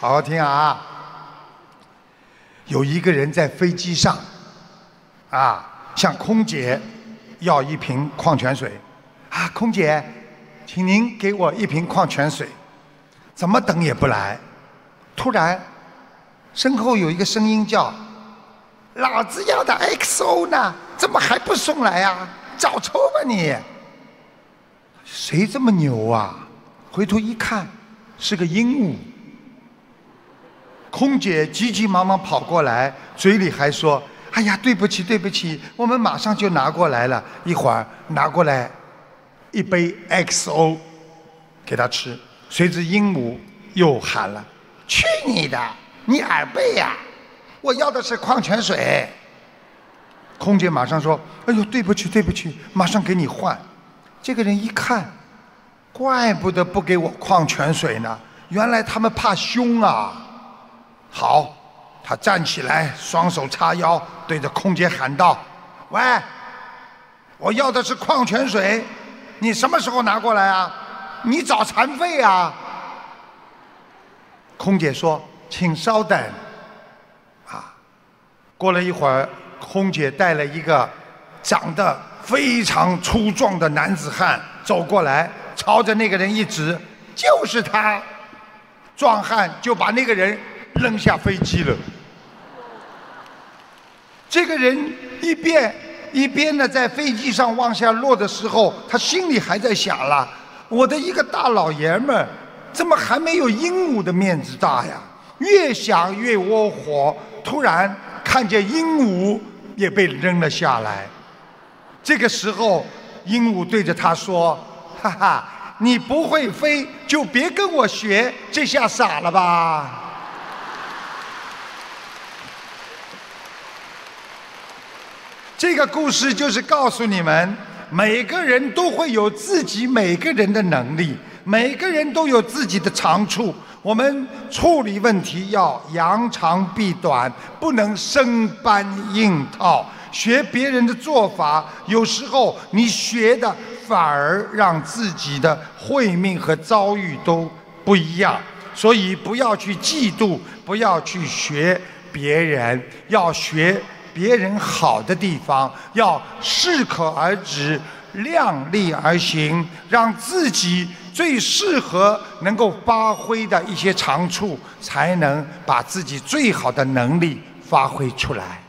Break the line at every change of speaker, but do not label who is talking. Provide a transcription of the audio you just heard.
好好听啊！有一个人在飞机上，啊，向空姐要一瓶矿泉水。啊，空姐，请您给我一瓶矿泉水。怎么等也不来。突然，身后有一个声音叫：“老子要的 XO 呢？怎么还不送来呀？找抽吧你！”谁这么牛啊？回头一看，是个鹦鹉。空姐急急忙忙跑过来，嘴里还说：“哎呀，对不起，对不起，我们马上就拿过来了。一会儿拿过来一杯 XO 给他吃。”随之鹦鹉又喊了：“去你的，你耳背呀！我要的是矿泉水。”空姐马上说：“哎呦，对不起，对不起，马上给你换。”这个人一看，怪不得不给我矿泉水呢，原来他们怕凶啊。好，他站起来，双手叉腰，对着空姐喊道：“喂，我要的是矿泉水，你什么时候拿过来啊？你找残废啊？”空姐说：“请稍等。”啊，过了一会儿，空姐带了一个长得非常粗壮的男子汉走过来，朝着那个人一指：“就是他。”壮汉就把那个人。扔下飞机了。这个人一边一边的在飞机上往下落的时候，他心里还在想了：我的一个大老爷们儿，怎么还没有鹦鹉的面子大呀？越想越窝火。突然看见鹦鹉也被扔了下来。这个时候，鹦鹉对着他说：“哈哈，你不会飞，就别跟我学，这下傻了吧？”这个故事就是告诉你们，每个人都会有自己每个人的能力，每个人都有自己的长处。我们处理问题要扬长避短，不能生搬硬套。学别人的做法，有时候你学的反而让自己的慧命和遭遇都不一样。所以不要去嫉妒，不要去学别人，要学。别人好的地方要适可而止，量力而行，让自己最适合能够发挥的一些长处，才能把自己最好的能力发挥出来。